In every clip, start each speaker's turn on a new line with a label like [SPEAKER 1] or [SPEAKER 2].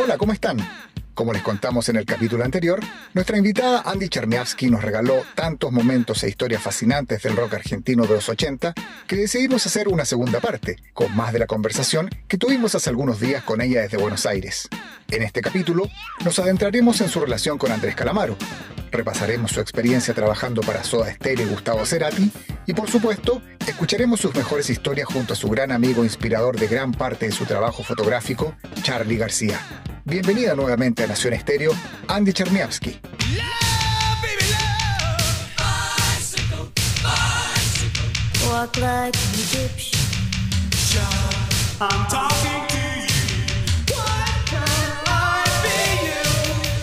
[SPEAKER 1] Hola, ¿cómo están? Como les contamos en el capítulo anterior, nuestra invitada Andy Cherniavsky nos regaló tantos momentos e historias fascinantes del rock argentino de los 80 que decidimos hacer una segunda parte, con más de la conversación que tuvimos hace algunos días con ella desde Buenos Aires. En este capítulo nos adentraremos en su relación con Andrés Calamaro, repasaremos su experiencia trabajando para Soda Stereo y Gustavo Cerati y por supuesto escucharemos sus mejores historias junto a su gran amigo inspirador de gran parte de su trabajo fotográfico, Charlie García. Bienvenida nuevamente a Nación Estéreo, Andy Cherniavsky.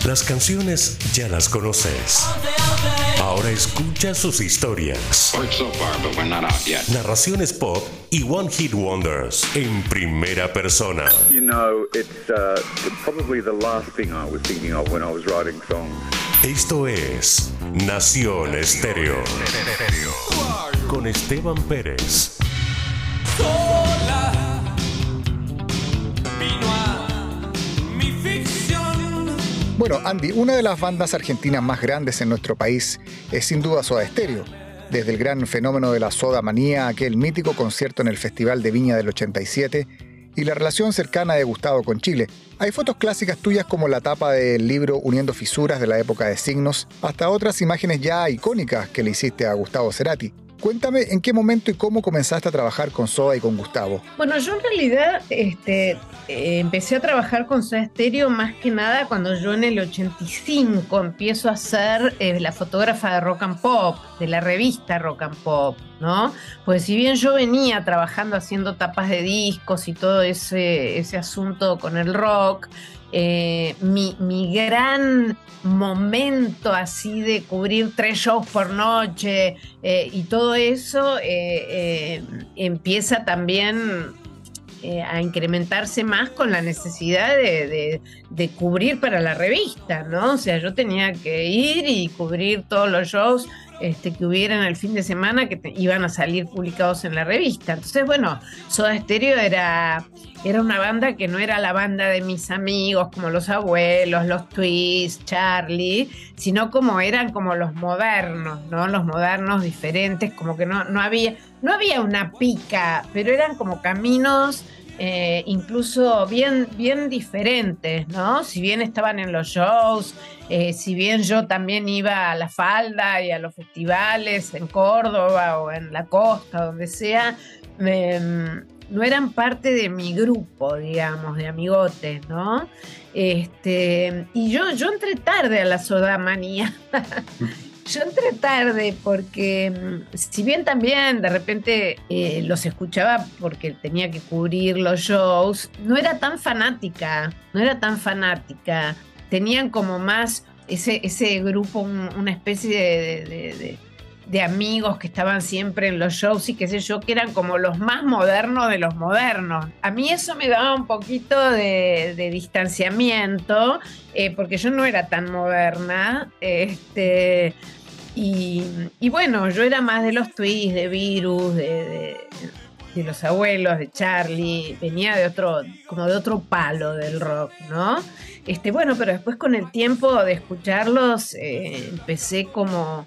[SPEAKER 2] Las canciones ya las conoces. Ahora escucha sus historias. Narraciones pop y One Hit Wonders en primera persona.
[SPEAKER 3] You know, it's uh, probably the last thing I was thinking of when I was writing songs.
[SPEAKER 2] Esto es Nación Estéreo. Con Esteban Pérez.
[SPEAKER 1] Bueno, Andy, una de las bandas argentinas más grandes en nuestro país es sin duda Soda Stereo. Desde el gran fenómeno de la soda manía, aquel mítico concierto en el Festival de Viña del 87 y la relación cercana de Gustavo con Chile. Hay fotos clásicas tuyas como la tapa del libro Uniendo Fisuras de la época de Signos, hasta otras imágenes ya icónicas que le hiciste a Gustavo Cerati. Cuéntame en qué momento y cómo comenzaste a trabajar con Soda y con Gustavo.
[SPEAKER 4] Bueno, yo en realidad este, eh, empecé a trabajar con Soda Stereo más que nada cuando yo en el 85 empiezo a ser eh, la fotógrafa de Rock and Pop, de la revista Rock and Pop, ¿no? Pues si bien yo venía trabajando haciendo tapas de discos y todo ese, ese asunto con el rock, eh, mi, mi, gran momento así de cubrir tres shows por noche eh, y todo eso eh, empieza también a incrementarse más con la necesidad de, de, cubrir para la revista, ¿no? O sea, yo tenía que ir y cubrir todos los shows este, que hubieran el fin de semana que iban a salir publicados en la revista. Entonces, bueno, Soda Stereo era, era una banda que no era la banda de mis amigos, como los abuelos, los Twists, Charlie, sino como eran como los modernos, ¿no? Los modernos diferentes, como que no, no había, no había una pica, pero eran como caminos eh, incluso bien, bien diferentes, ¿no? Si bien estaban en los shows, eh, si bien yo también iba a la falda y a los festivales en Córdoba o en la costa, donde sea, no eran parte de mi grupo, digamos, de amigotes, ¿no? Este, y yo, yo entré tarde a la sodamanía. Yo entré tarde porque, mm, si bien también de repente eh, los escuchaba porque tenía que cubrir los shows, no era tan fanática, no era tan fanática. Tenían como más ese, ese grupo, una especie de, de, amigos que estaban siempre en los shows y qué sé yo, que eran como los más modernos de los modernos. A mí eso me daba un poquito de, distanciamiento, eh, porque yo no era tan moderna. Este, y, bueno, yo era más de los tweets, de Virus, de, los abuelos, de Charlie, venía de otro, como de otro palo del rock, ¿no? Este, bueno, pero después con el tiempo de escucharlos, eh, empecé como,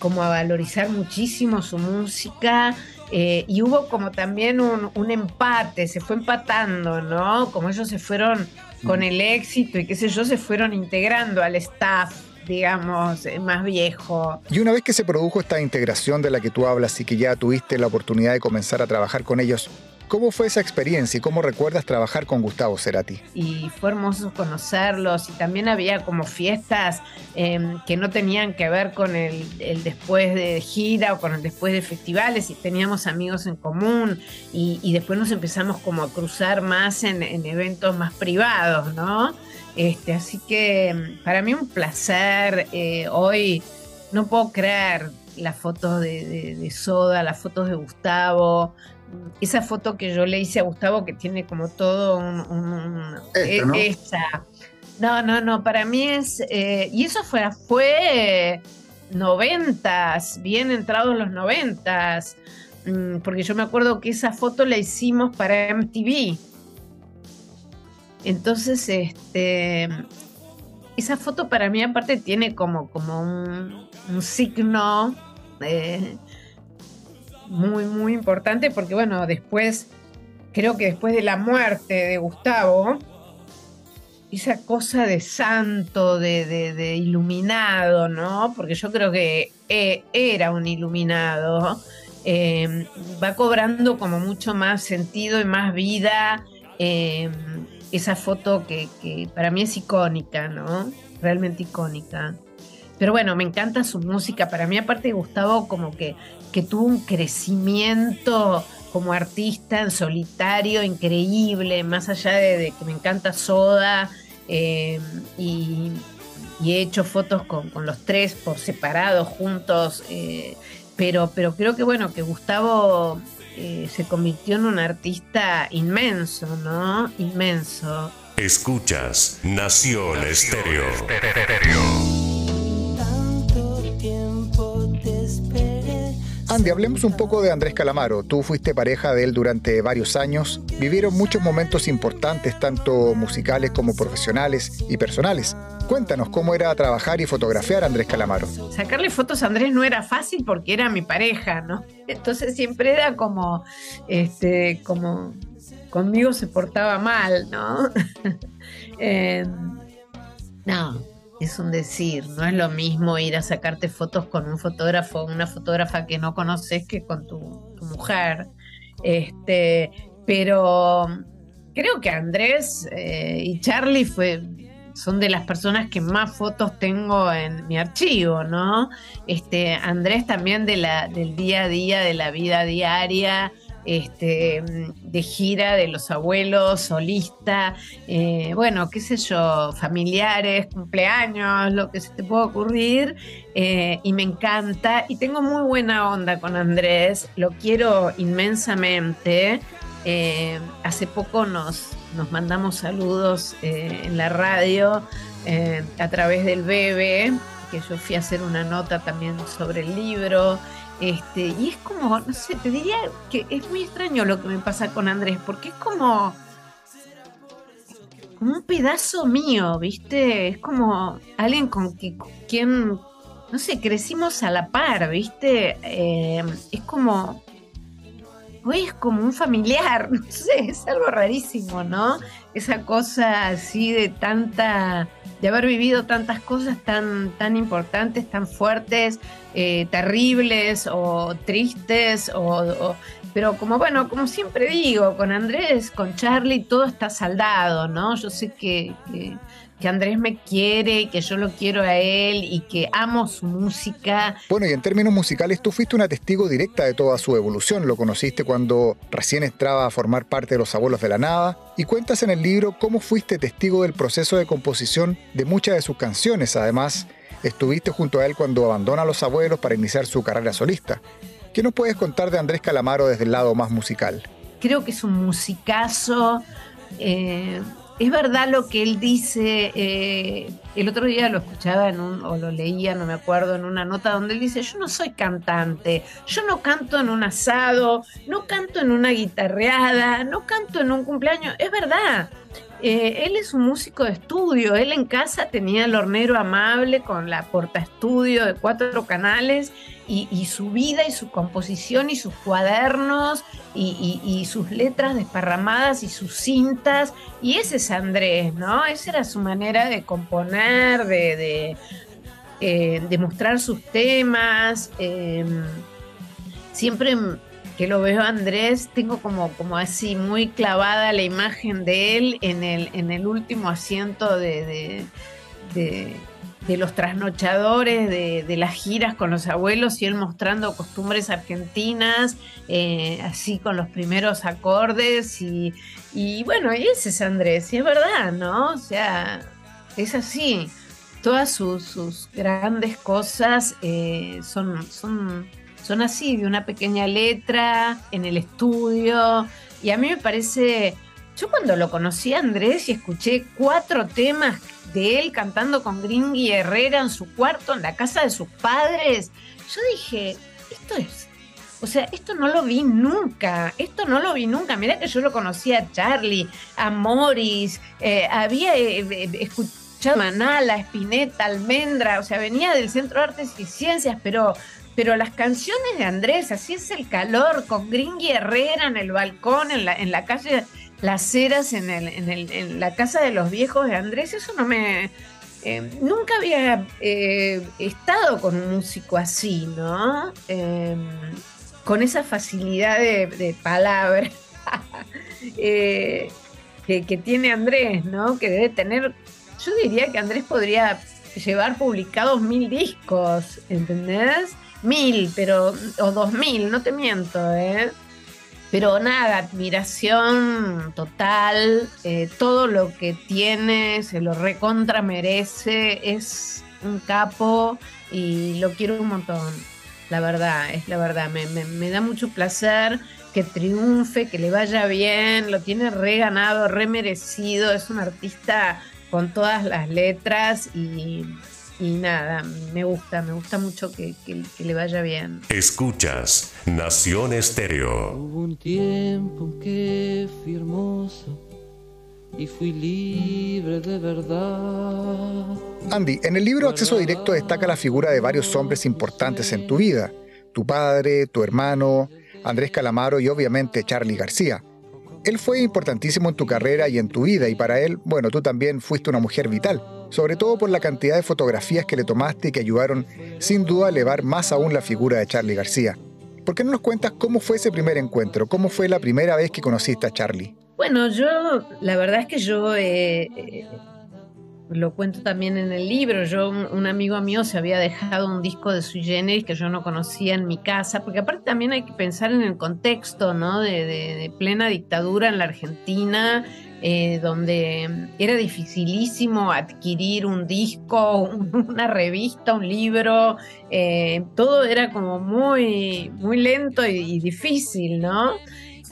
[SPEAKER 4] como a valorizar muchísimo su música. Eh, y hubo como también un, un, empate, se fue empatando, ¿no? Como ellos se fueron con el éxito y qué sé yo, se fueron integrando al staff digamos, eh, más viejo.
[SPEAKER 1] Y una vez que se produjo esta integración de la que tú hablas y que ya tuviste la oportunidad de comenzar a trabajar con ellos, ¿Cómo fue esa experiencia y cómo recuerdas trabajar con Gustavo Cerati?
[SPEAKER 4] Y fue hermoso conocerlos y también había como fiestas em, que no tenían que ver con el, después de gira o con el después de festivales y teníamos amigos en común y, después nos empezamos como a cruzar más en, en eventos más privados, ¿no? Este, así que para mí un placer. Eh, hoy no puedo creer las fotos de, Soda, las fotos de Gustavo. Esa foto que yo le hice a Gustavo que tiene como todo un...
[SPEAKER 1] E, ¿no?
[SPEAKER 4] Esa. No, no, no, para mí es... Eh, y eso fue, fue noventas, bien entrados los noventas, mm, porque yo me acuerdo que esa foto la hicimos para MTV Entonces, este, esa foto para mí aparte tiene como, como un, signo eh, muy, muy importante porque bueno, después, creo que después de la muerte de Gustavo, esa cosa de santo, de, iluminado, ¿no? Porque yo creo que eh, era un iluminado, eh, va cobrando como mucho más sentido y más vida esa foto que, para mí es icónica, ¿no? Realmente icónica. Pero bueno, me encanta su música. Para mí, aparte Gustavo, como que, que tuvo un crecimiento como artista en solitario increíble, más allá de, que me encanta Soda eh, y, he hecho fotos con, los tres por separado, juntos, eh, pero, pero creo que bueno, que Gustavo eh, se convirtió en un artista inmenso, ¿no? Inmenso.
[SPEAKER 2] Escuchas Nación Estéreo.
[SPEAKER 1] Andy, hablemos un poco de Andrés Calamaro. Tú fuiste pareja de él durante varios años. Vivieron muchos momentos importantes, tanto musicales como profesionales y personales. Cuéntanos cómo era trabajar y fotografiar a Andrés Calamaro.
[SPEAKER 4] Sacarle fotos a Andrés no era fácil porque era mi pareja, ¿no? Entonces siempre era como, este, como conmigo se portaba mal, ¿no? Eh, no, es un decir, no es lo mismo ir a sacarte fotos con un fotógrafo una fotógrafa que no conoces que con tu, mujer. Este, pero creo que Andrés eh, y Charlie fue, son de las personas que más fotos tengo en mi archivo, ¿no? Este, Andrés también de la, del día a día, de la vida diaria, este, de gira de los abuelos, solista, eh, bueno, qué sé yo, familiares, cumpleaños, lo que se te pueda ocurrir, eh, y me encanta, y tengo muy buena onda con Andrés, lo quiero inmensamente. Eh, hace poco nos, nos mandamos saludos en la radio a través del Bebe, que yo fui a hacer una nota también sobre el libro. Este, y es como, no sé, te diría que es muy extraño lo que me pasa con Andrés, porque es como, como un pedazo mío, ¿viste? Es como alguien con quien, no sé, crecimos a la par, ¿viste? Eh, es como, es como un familiar, no sé, es algo rarísimo, ¿no? Esa cosa así de tanta de haber vivido tantas cosas tan, tan importantes, tan fuertes, eh, terribles o tristes, o, pero como bueno, como siempre digo, con Andrés, con Charlie, todo está saldado, ¿no? Yo sé que, que, que Andrés me quiere, que yo lo quiero a él y que amo su música.
[SPEAKER 1] Bueno, y en términos musicales, tú fuiste una testigo directa de toda su evolución. Lo conociste cuando recién entraba a formar parte de Los Abuelos de la Nada. Y cuentas en el libro cómo fuiste testigo del proceso de composición de muchas de sus canciones. Además, estuviste junto a él cuando abandona a Los Abuelos para iniciar su carrera solista. ¿Qué nos puedes contar de Andrés Calamaro desde el lado más musical?
[SPEAKER 4] Creo que es un musicazo. Eh, es verdad lo que él dice, eh, el otro día lo escuchaba en un, o lo leía, no me acuerdo, en una nota donde él dice, yo no soy cantante, yo no canto en un asado, no canto en una guitarreada, no canto en un cumpleaños, es verdad. Eh, él es un músico de estudio, él en casa tenía el hornero amable con la porta estudio de cuatro canales y, su vida y su composición y sus cuadernos y, sus letras desparramadas y sus cintas. Y ese es Andrés, ¿no? Esa era su manera de componer, de, de, eh, mostrar sus temas. Em, siempre que lo veo Andrés, tengo como, como así muy clavada la imagen de él en el, en el último asiento de de los trasnochadores, de, las giras con los abuelos y él mostrando costumbres argentinas, eh, así con los primeros acordes y, bueno, y ese es Andrés, y es verdad, ¿no? O sea, es así. Todas sus, grandes cosas eh, son, son, son así, de una pequeña letra, en el estudio, y a mí me parece... Yo cuando lo conocí a Andrés y escuché cuatro temas de él cantando con Gringy Herrera en su cuarto, en la casa de sus padres. Yo dije, esto es, O sea, esto no lo vi nunca, esto no lo vi nunca. Mirá que yo lo conocía a Charlie, a Morris, eh, había eh, eh, escuchado a Manala, Spinetta, Almendra, o sea, venía del Centro de Artes y Ciencias, pero pero las canciones de Andrés, así es el calor, con Gringui Herrera en el balcón, en la, en la calle Las Heras, en, el, en, el, en la casa de los viejos de Andrés, eso no me, eh, nunca había eh, estado con un músico así, ¿no? Eh, con esa facilidad de, palabra que, tiene Andrés, ¿no? Que debe tener, yo diría que Andrés podría llevar publicados mil discos, ¿entendés? Mil, pero, o dos mil, no te miento, ¿eh? Pero nada, admiración total, eh, todo lo que tiene se lo recontra merece, es un capo y lo quiero un montón, la verdad, es la verdad, me, da mucho placer que triunfe, que le vaya bien, lo tiene reganado, remerecido, es un artista con todas las letras y y nada, me gusta, me gusta mucho que, le vaya bien.
[SPEAKER 2] Escuchas Nación Estéreo.
[SPEAKER 5] Hubo un tiempo que fui y fui libre de verdad.
[SPEAKER 1] Andy, en el libro Acceso Directo destaca la figura de varios hombres importantes en tu vida. Tu padre, tu hermano, Andrés Calamaro y obviamente Charlie García. Él fue importantísimo en tu carrera y en tu vida y para él, bueno, tú también fuiste una mujer vital sobre todo por la cantidad de fotografías que le tomaste y que ayudaron sin duda a elevar más aún la figura de Charlie García. ¿Por qué no nos cuentas cómo fue ese primer encuentro? ¿Cómo fue la primera vez que conociste a Charlie?
[SPEAKER 4] Bueno, yo, la verdad es que yo eh, eh, lo cuento también en el libro. Yo, un, amigo mío se había dejado un disco de Sui Generis que yo no conocía en mi casa, porque aparte también hay que pensar en el contexto, ¿no? de plena dictadura en la Argentina eh, donde era dificilísimo adquirir un disco, una revista, un libro, eh, todo era como muy, muy lento y, difícil, ¿no?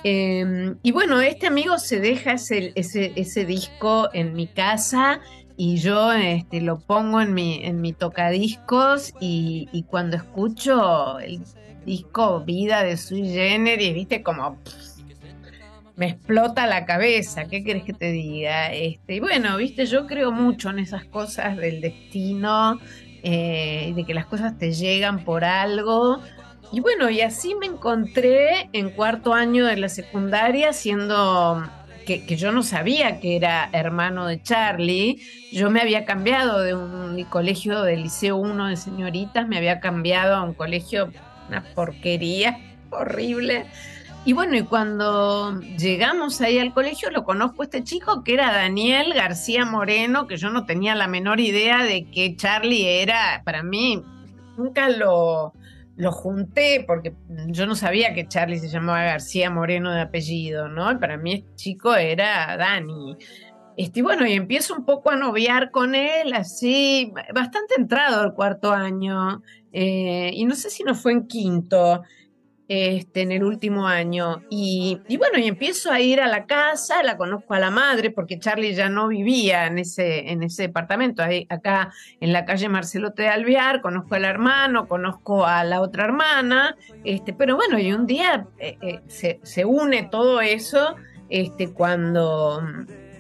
[SPEAKER 4] Eh, y bueno, este amigo se deja ese, ese, disco en mi casa y yo este, lo pongo en mi, en mi tocadiscos y, y cuando escucho el disco Vida de Sui Generis, viste como me explota la cabeza, ¿qué querés que te diga? Este, y bueno, viste, yo creo mucho en esas cosas del destino, eh, de que las cosas te llegan por algo. Y bueno, y así me encontré en cuarto año de la secundaria siendo que, que, yo no sabía que era hermano de Charlie. Yo me había cambiado de un colegio del Liceo 1 de señoritas, me había cambiado a un colegio, una porquería horrible, y bueno, y cuando llegamos ahí al colegio, lo conozco a este chico que era Daniel García Moreno, que yo no tenía la menor idea de que Charlie era, para mí, nunca lo, lo junté porque yo no sabía que Charlie se llamaba García Moreno de apellido, ¿no? Y para mí este chico era Dani. Este, y bueno, y empiezo un poco a noviar con él, así, bastante entrado el cuarto año, eh, y no sé si no fue en quinto este, en el último año. Y, bueno, y empiezo a ir a la casa, la conozco a la madre, porque Charlie ya no vivía en ese, en ese departamento, ahí, acá en la calle Marcelote de Alvear, conozco al hermano, conozco a la otra hermana, este, pero bueno, y un día eh, eh, se, se, une todo eso este, cuando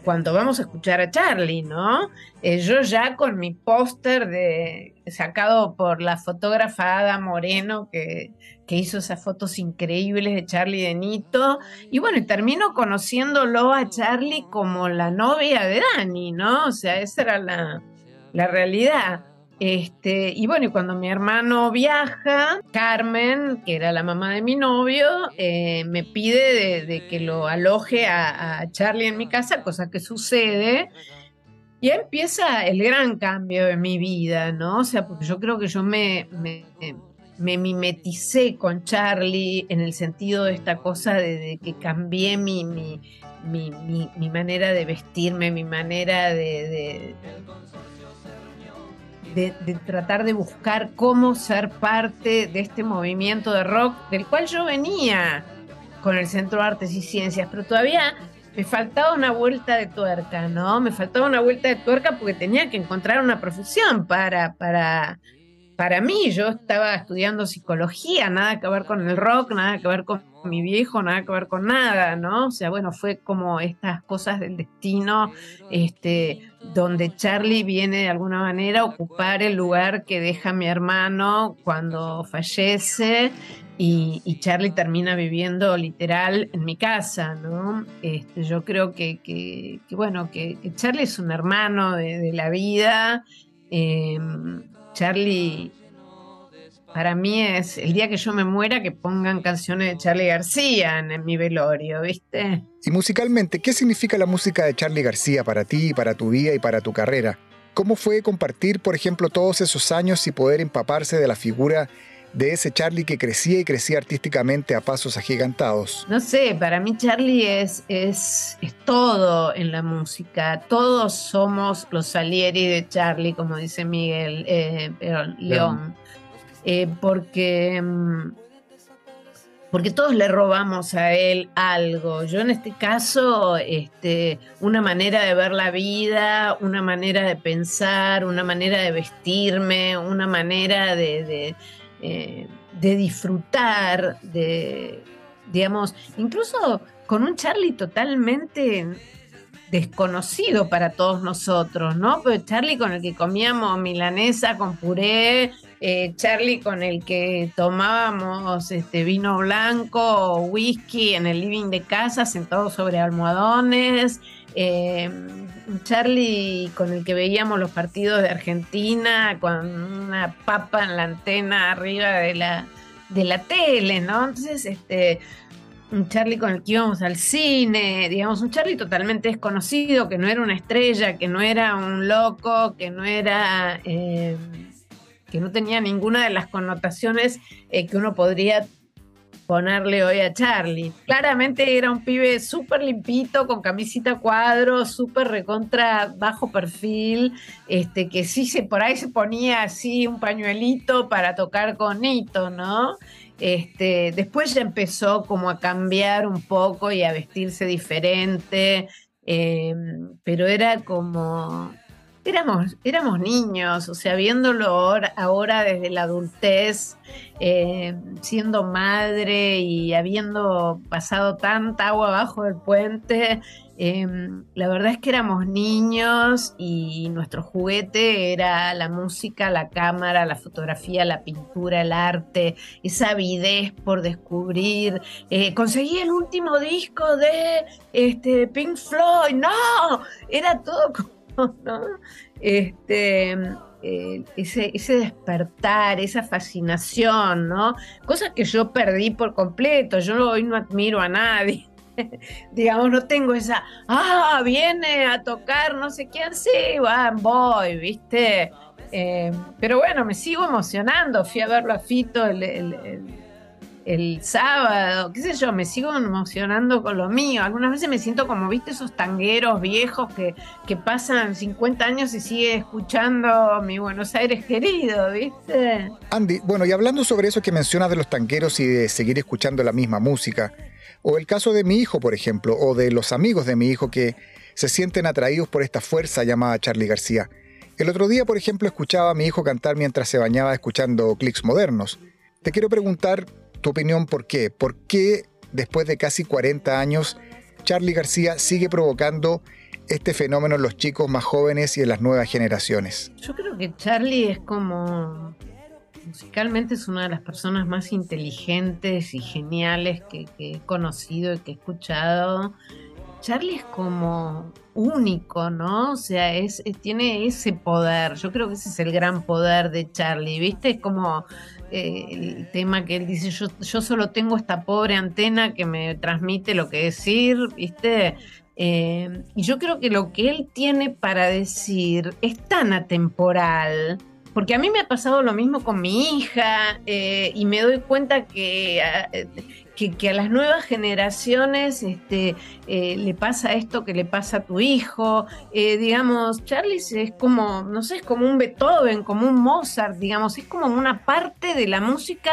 [SPEAKER 4] cuando vamos a escuchar a Charlie, ¿no? Eh, yo ya con mi póster de sacado por la fotógrafa Ada Moreno que, que, hizo esas fotos increíbles de Charlie de Nito. Y bueno, y termino conociéndolo a Charlie como la novia de Dani, ¿no? O sea, esa era la, la realidad. Este, y bueno, y cuando mi hermano viaja, Carmen, que era la mamá de mi novio, eh, me pide de, que lo aloje a, Charlie en mi casa, cosa que sucede. Y empieza el gran cambio de mi vida, ¿no? O sea, porque yo creo que yo me, me, mimeticé con Charlie en el sentido de esta cosa de, que cambié mi, mi, mi, manera de vestirme, mi manera de, tratar de buscar cómo ser parte de este movimiento de rock del cual yo venía con el Centro de Artes y Ciencias, pero todavía me faltaba una vuelta de tuerca, ¿no? Me faltaba una vuelta de tuerca porque tenía que encontrar una profesión para, para, para mí, yo estaba estudiando psicología, nada que ver con el rock, nada que ver con mi viejo, nada que ver con nada, ¿no? O sea, bueno, fue como estas cosas del destino, este, donde Charlie viene de alguna manera a ocupar el lugar que deja mi hermano cuando fallece y, Charlie termina viviendo literal en mi casa, ¿no? Este, yo creo que, bueno, que, Charlie es un hermano de, la vida. Em, Charlie, para mí es el día que yo me muera que pongan canciones de Charlie García en, mi velorio, ¿viste?
[SPEAKER 1] Y musicalmente, ¿qué significa la música de Charlie García para ti, para tu vida y para tu carrera? ¿Cómo fue compartir, por ejemplo, todos esos años y poder empaparse de la figura de ese Charlie que crecía y crecía artísticamente a pasos agigantados?
[SPEAKER 4] No sé, para mí Charlie es, es, es todo en la música. Todos somos los Salieri de Charlie, como dice Miguel eh, León. Eh, porque, mm, porque todos le robamos a él algo. Yo en este caso, este, una manera de ver la vida, una manera de pensar, una manera de vestirme, una manera de eh, de disfrutar, de, digamos, incluso con un Charlie totalmente desconocido para todos nosotros, ¿no? Pero Charlie con el que comíamos milanesa con puré, eh, Charlie con el que tomábamos este vino blanco o whisky en el living de casa sentados sobre almohadones, eh, Charlie con el que veíamos los partidos de Argentina con una papa en la antena arriba de la, de la tele, ¿no? Entonces, este, un Charlie con el que íbamos al cine, digamos, un Charlie totalmente desconocido, que no era una estrella, que no era un loco, que no era... Eh, que no tenía ninguna de las connotaciones eh, que uno podría ponerle hoy a Charlie. Claramente era un pibe súper limpito, con camisita cuadro, súper recontra bajo perfil, este, que sí se por ahí se ponía así un pañuelito para tocar con Nito, ¿no? Este, después ya empezó como a cambiar un poco y a vestirse diferente, em, pero era como éramos, éramos niños, o sea, viéndolo ahora, desde la adultez, eh, siendo madre y habiendo pasado tanta agua abajo del puente, em, la verdad es que éramos niños y nuestro juguete era la música, la cámara, la fotografía, la pintura, el arte, esa avidez por descubrir. Eh, conseguí el último disco de este, Pink Floyd, no, era todo como este, eh, ese, ese, despertar, esa fascinación, ¿no? Cosas que yo perdí por completo. Yo hoy no admiro a nadie. Digamos, no tengo esa, ah, viene a tocar no sé quién, sí, voy, ¿viste? Eh, pero bueno, me sigo emocionando. Fui a verlo a Fito el sábado, qué sé yo, me sigo emocionando con lo mío. Algunas veces me siento como, viste, esos tangueros viejos que, que pasan 50 años y sigue escuchando mi Buenos Aires querido, ¿viste?
[SPEAKER 1] Andy, bueno, y hablando sobre eso que mencionas de los tangueros y de seguir escuchando la misma música, o el caso de mi hijo, por ejemplo, o de los amigos de mi hijo que se sienten atraídos por esta fuerza llamada Charlie García. El otro día, por ejemplo, escuchaba a mi hijo cantar mientras se bañaba escuchando clics modernos. Te quiero preguntar tu opinión, ¿por qué? ¿Por qué después de casi 40 años Charlie García sigue provocando este fenómeno en los chicos más jóvenes y en las nuevas generaciones?
[SPEAKER 4] Yo creo que Charlie es como musicalmente es una de las personas más inteligentes y geniales que, he conocido y que he escuchado. Charlie es como único, ¿no? O sea, es, tiene ese poder. Yo creo que ese es el gran poder de Charlie, ¿viste? Es como eh, el tema que él dice, yo, solo tengo esta pobre antena que me transmite lo que decir, ¿viste? Eh, y yo creo que lo que él tiene para decir es tan atemporal, porque a mí me ha pasado lo mismo con mi hija eh, y me doy cuenta que que, a las nuevas generaciones este, eh, le pasa esto que le pasa a tu hijo. Eh, digamos, Charlie es como, no sé, es como un Beethoven, como un Mozart, digamos, es como una parte de la música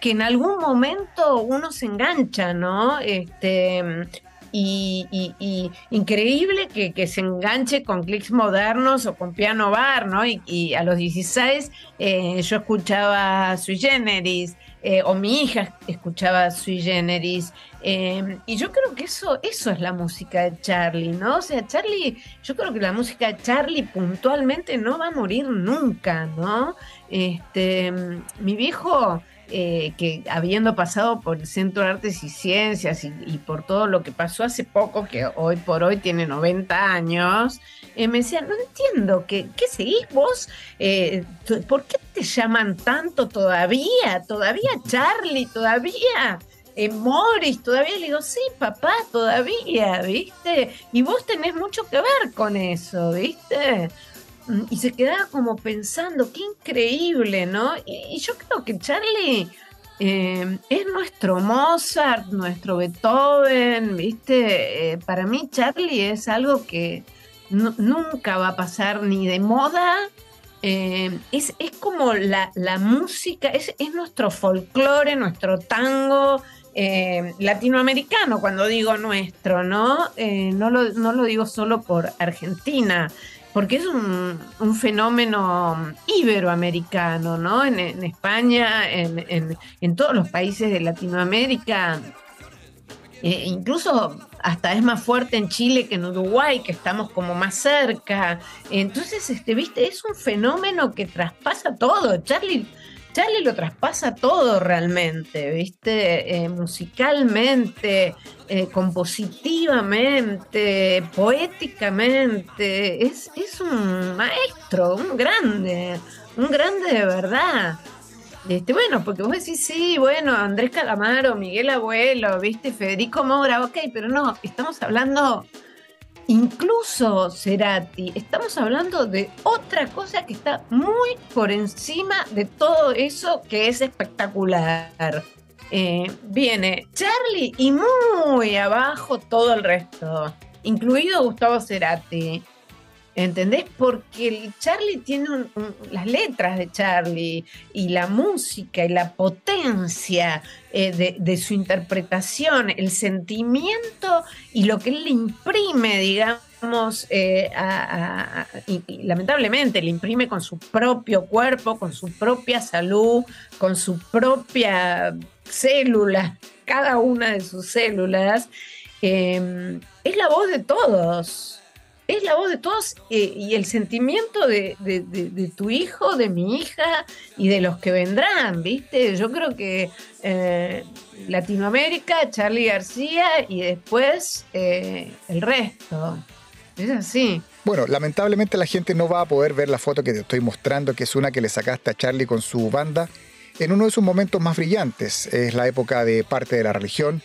[SPEAKER 4] que en algún momento uno se engancha, ¿no? Este, y, increíble que, se enganche con clics modernos o con piano bar, ¿no? Y, a los 16 eh, yo escuchaba Sui Generis, eh, o mi hija escuchaba Sui Generis, eh, y yo creo que eso, eso es la música de Charlie, ¿no? O sea, Charlie, yo creo que la música de Charlie puntualmente no va a morir nunca, ¿no? Este, mi viejo eh, que habiendo pasado por el Centro de Artes y Ciencias y, por todo lo que pasó hace poco, que hoy por hoy tiene 90 años, eh, me decía, no entiendo, ¿qué, qué seguís vos? Eh, ¿Por qué te llaman tanto todavía? ¿Todavía Charlie? ¿Todavía? Morris, todavía le digo, sí, papá, todavía, ¿viste? Y vos tenés mucho que ver con eso, ¿viste? Mm, y se quedaba como pensando, qué increíble, ¿no? Y, yo creo que Charlie eh, es nuestro Mozart, nuestro Beethoven, ¿viste? Eh, para mí Charlie es algo que nunca va a pasar ni de moda. Eh, es, como la, música, es, nuestro folclore, nuestro tango, latinoamericano, cuando digo nuestro, ¿no? no, lo, no, lo, digo solo por Argentina porque es un, fenómeno iberoamericano, ¿no? En, España, en, todos los países de Latinoamérica, eh, incluso hasta es más fuerte en Chile que en Uruguay, que estamos como más cerca. Entonces, este, viste, es un fenómeno que traspasa todo. Charlie Charlie lo traspasa todo realmente, ¿viste? Eh, musicalmente, eh, compositivamente, poéticamente. Es, es un maestro, un grande, un grande de verdad. Este, bueno, porque vos decís, sí, bueno, Andrés Calamaro, Miguel Abuelo, viste, Federico Mora, ok, pero no, estamos hablando incluso Cerati, estamos hablando de otra cosa que está muy por encima de todo eso que es espectacular. Eh, viene Charlie y muy abajo todo el resto, incluido Gustavo Cerati. ¿Entendés? Porque el Charlie tiene las letras de Charlie y la música y la potencia eh, de, su interpretación, el sentimiento y lo que él le imprime, digamos, eh, y, lamentablemente le imprime con su propio cuerpo, con su propia salud, con su propia célula, cada una de sus células, eh, es la voz de todos es la voz de todos eh, y el sentimiento de, tu hijo, de mi hija y de los que vendrán, ¿viste? Yo creo que eh, Latinoamérica, Charlie García y después eh, el resto. Es así.
[SPEAKER 1] Bueno, lamentablemente la gente no va a poder ver la foto que te estoy mostrando, que es una que le sacaste a Charlie con su banda, en uno de sus momentos más brillantes. Es la época de parte de la religión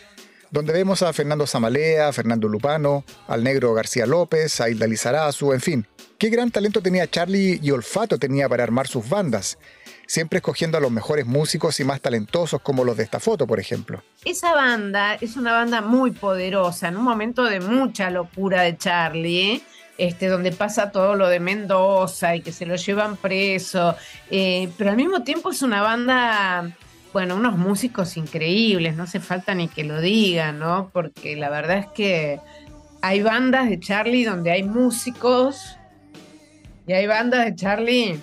[SPEAKER 1] donde vemos a Fernando Zamalea, a Fernando Lupano, al negro García López, a Hilda Lizarazu, en fin. Qué gran talento tenía Charlie y olfato tenía para armar sus bandas, siempre escogiendo a los mejores músicos y más talentosos como los de esta foto, por ejemplo.
[SPEAKER 4] Esa banda es una banda muy poderosa, en un momento de mucha locura de Charlie. Este, donde pasa todo lo de Mendoza y que se lo llevan preso, eh, pero al mismo tiempo es una banda bueno, unos músicos increíbles, no hace falta ni que lo digan, ¿no? Porque la verdad es que hay bandas de Charlie donde hay músicos y hay bandas de Charlie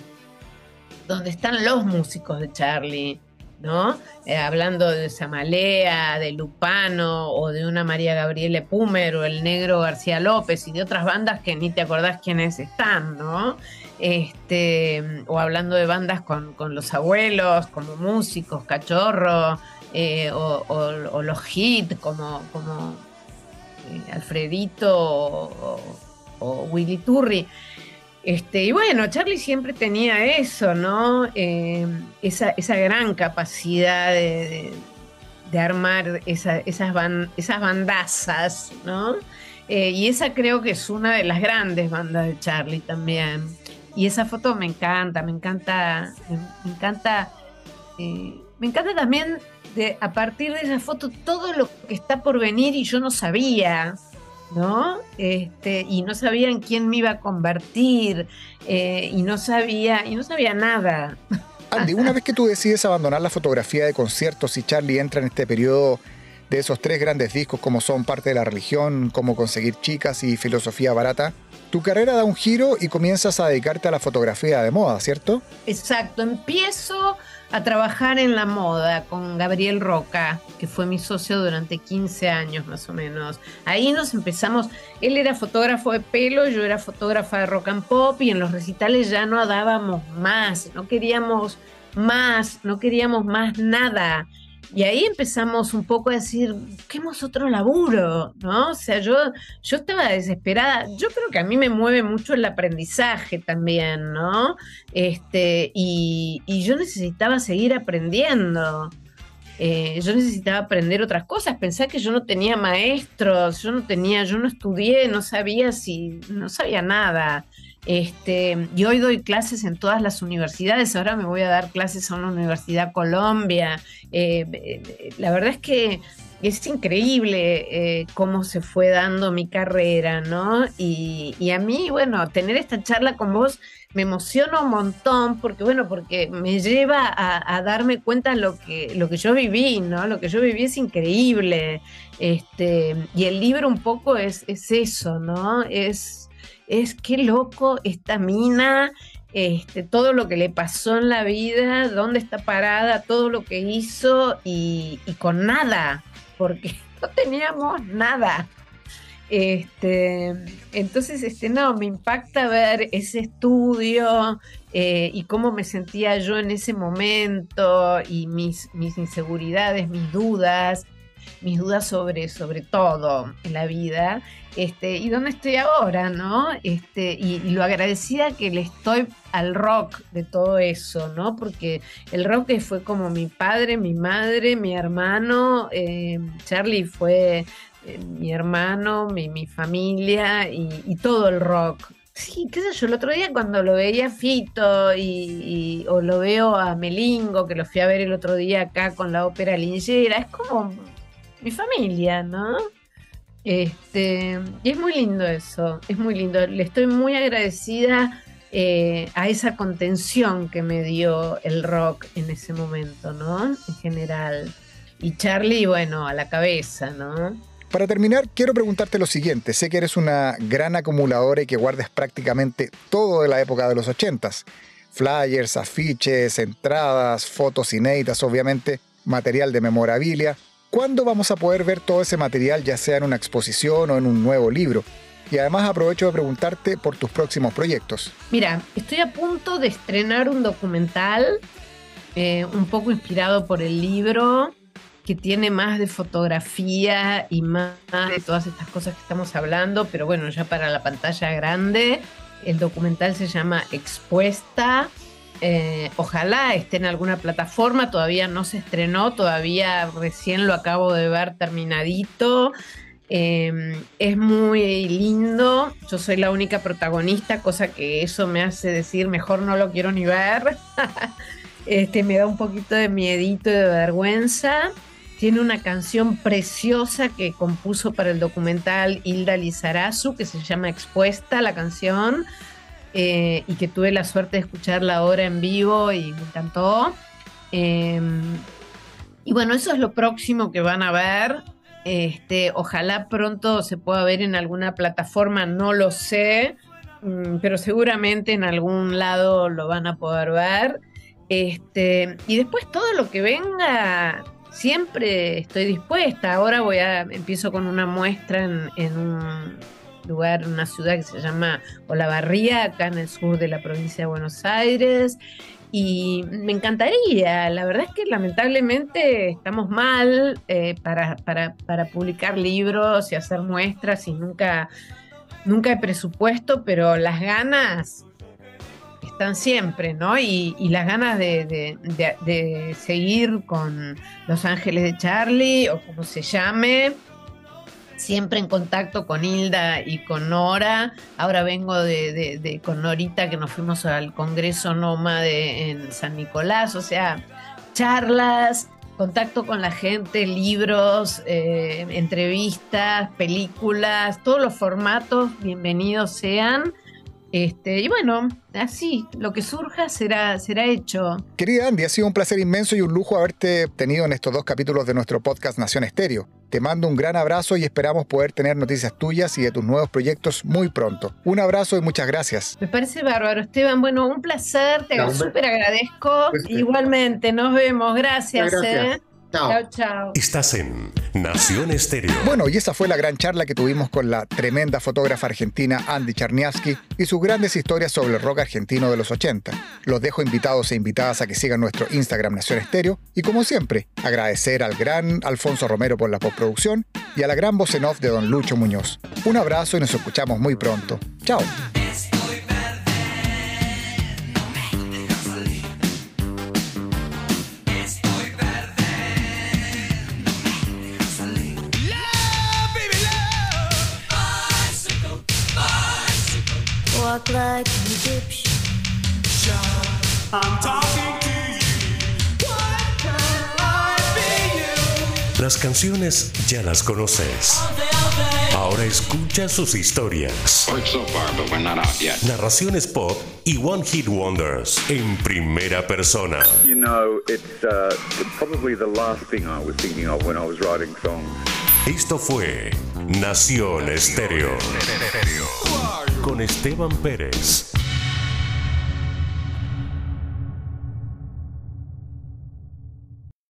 [SPEAKER 4] donde están los músicos de Charlie, ¿no? Eh, hablando de Samalea, de Lupano o de una María Gabriele Pumer o el negro García López y de otras bandas que ni te acordás quiénes están, ¿no? Este, o hablando de bandas con, los abuelos, como músicos, cachorro, eh, o, los hits como, como eh, Alfredito o, Willy Turri. Este, y bueno, Charlie siempre tenía eso, ¿no? Eh, esa, gran capacidad de, armar esas, esas bandazas, ¿no? y esa creo que es una de las grandes bandas de Charlie también. Y esa foto me encanta, me encanta, me, encanta, eh, me encanta también de, a partir de esa foto todo lo que está por venir y yo no sabía, ¿no? Este, y no sabía en quién me iba a convertir, eh, y no sabía, y no sabía nada.
[SPEAKER 1] Andy, una vez que tú decides abandonar la fotografía de conciertos y Charlie entra en este periodo de esos tres grandes discos como son parte de la religión, cómo conseguir chicas y filosofía barata, tu carrera da un giro y comienzas a dedicarte a la fotografía de moda, ¿cierto?
[SPEAKER 4] Exacto, empiezo a trabajar en la moda con Gabriel Roca, que fue mi socio durante 15 años más o menos. Ahí nos empezamos, él era fotógrafo de pelo, yo era fotógrafa de rock and pop y en los recitales ya no dábamos más, no queríamos más, no queríamos más nada. Y ahí empezamos un poco a decir, busquemos otro laburo, ¿no? O sea, yo, yo estaba desesperada. Yo creo que a mí me mueve mucho el aprendizaje también, ¿no? Este, y, yo necesitaba seguir aprendiendo. Eh, yo necesitaba aprender otras cosas. Pensé que yo no tenía maestros, yo no tenía, yo no estudié, no sabía si, no sabía nada. Este, y hoy doy clases en todas las universidades, ahora me voy a dar clases a una universidad Colombia. Eh, eh, la verdad es que es increíble eh, cómo se fue dando mi carrera, ¿no? Y, a mí, bueno, tener esta charla con vos me emociona un montón porque, bueno, porque me lleva a, darme cuenta lo que, lo que yo viví, ¿no? Lo que yo viví es increíble. Este, y el libro un poco es, es eso, ¿no? Es es qué loco esta mina, este, todo lo que le pasó en la vida, dónde está parada, todo lo que hizo y, con nada, porque no teníamos nada. Este, entonces, este, no, me impacta ver ese estudio eh, y cómo me sentía yo en ese momento y mis, mis inseguridades, mis dudas mis dudas sobre, sobre todo en la vida, este, y dónde estoy ahora, ¿no? Este, y, lo agradecida que le estoy al rock de todo eso, ¿no? Porque el rock fue como mi padre, mi madre, mi hermano, eh, Charlie fue eh, mi hermano, mi, mi familia y, todo el rock, Sí, qué sé yo, el otro día cuando lo veía a Fito y, o lo veo a Melingo, que lo fui a ver el otro día acá con la ópera Lingera, es como mi familia, ¿no? Este, y es muy lindo eso, es muy lindo. Le estoy muy agradecida eh, a esa contención que me dio el rock en ese momento, ¿no? En general. Y Charlie, bueno, a la cabeza, ¿no?
[SPEAKER 1] Para terminar, quiero preguntarte lo siguiente. Sé que eres una gran acumuladora y que guardes prácticamente todo de la época de los ochentas. Flyers, afiches, entradas, fotos inéditas, obviamente, material de memorabilia. ¿Cuándo vamos a poder ver todo ese material, ya sea en una exposición o en un nuevo libro? Y además aprovecho de preguntarte por tus próximos proyectos.
[SPEAKER 4] Mira, estoy a punto de estrenar un documental, eh, un poco inspirado por el libro, que tiene más de fotografía y más de todas estas cosas que estamos hablando, pero bueno, ya para la pantalla grande. El documental se llama Expuesta eh, ojalá esté en alguna plataforma, todavía no se estrenó, todavía recién lo acabo de ver terminadito. Em, es muy lindo, yo soy la única protagonista, cosa que eso me hace decir mejor no lo quiero ni ver. este me da un poquito de miedito y de vergüenza. Tiene una canción preciosa que compuso para el documental Hilda Lizarazu, que se llama Expuesta, la canción. Eh, y que tuve la suerte de escucharla ahora en vivo y me encantó. Em, y bueno, eso es lo próximo que van a ver. Este, ojalá pronto se pueda ver en alguna plataforma, no lo sé, mm, pero seguramente en algún lado lo van a poder ver. Este, y después todo lo que venga, siempre estoy dispuesta. Ahora voy a empiezo con una muestra en un lugar, una ciudad que se llama Olavarría, acá en el sur de la provincia de Buenos Aires. Y me encantaría, la verdad es que lamentablemente estamos mal eh, para, publicar libros y hacer muestras y nunca, nunca hay presupuesto, pero las ganas están siempre, ¿no? Y, las ganas de, de, seguir con Los Ángeles de Charlie o como se llame, siempre en contacto con Hilda y con Nora. Ahora vengo de, con Norita que nos fuimos al Congreso Nómade en San Nicolás, o sea, charlas, contacto con la gente, libros, eh, entrevistas, películas, todos los formatos, bienvenidos sean. Este, y bueno, así, lo que surja será, será hecho.
[SPEAKER 1] Querida Andy, ha sido un placer inmenso y un lujo haberte tenido en estos dos capítulos de nuestro podcast Nación Estéreo. Te mando un gran abrazo y esperamos poder tener noticias tuyas y de tus nuevos proyectos muy pronto. Un abrazo y muchas gracias.
[SPEAKER 4] Me parece bárbaro, Esteban. Bueno, un placer, te súper agradezco. Igualmente, nos vemos. Gracias.
[SPEAKER 1] gracias.
[SPEAKER 4] ¿eh? Chao. chao,
[SPEAKER 2] Estás en Nación Estéreo.
[SPEAKER 1] Bueno, y esa fue la gran charla que tuvimos con la tremenda fotógrafa argentina Andy Charniavsky y sus grandes historias sobre el rock argentino de los 80. Los dejo invitados e invitadas a que sigan nuestro Instagram Nación Estéreo y como siempre, agradecer al gran Alfonso Romero por la postproducción y a la gran voz en off de don Lucho Muñoz. Un abrazo y nos escuchamos muy pronto. Chao.
[SPEAKER 2] Walk like an Egyptian. I'm talking to you. What can I be you? Las canciones ya las conoces. Ahora escucha sus historias.
[SPEAKER 6] So far, but we're not out yet.
[SPEAKER 2] Narraciones pop y One Hit Wonders en primera persona.
[SPEAKER 3] You know, it's uh, probably the last thing I was thinking of when I was writing songs.
[SPEAKER 2] Esto fue Nación Estéreo con Esteban Pérez.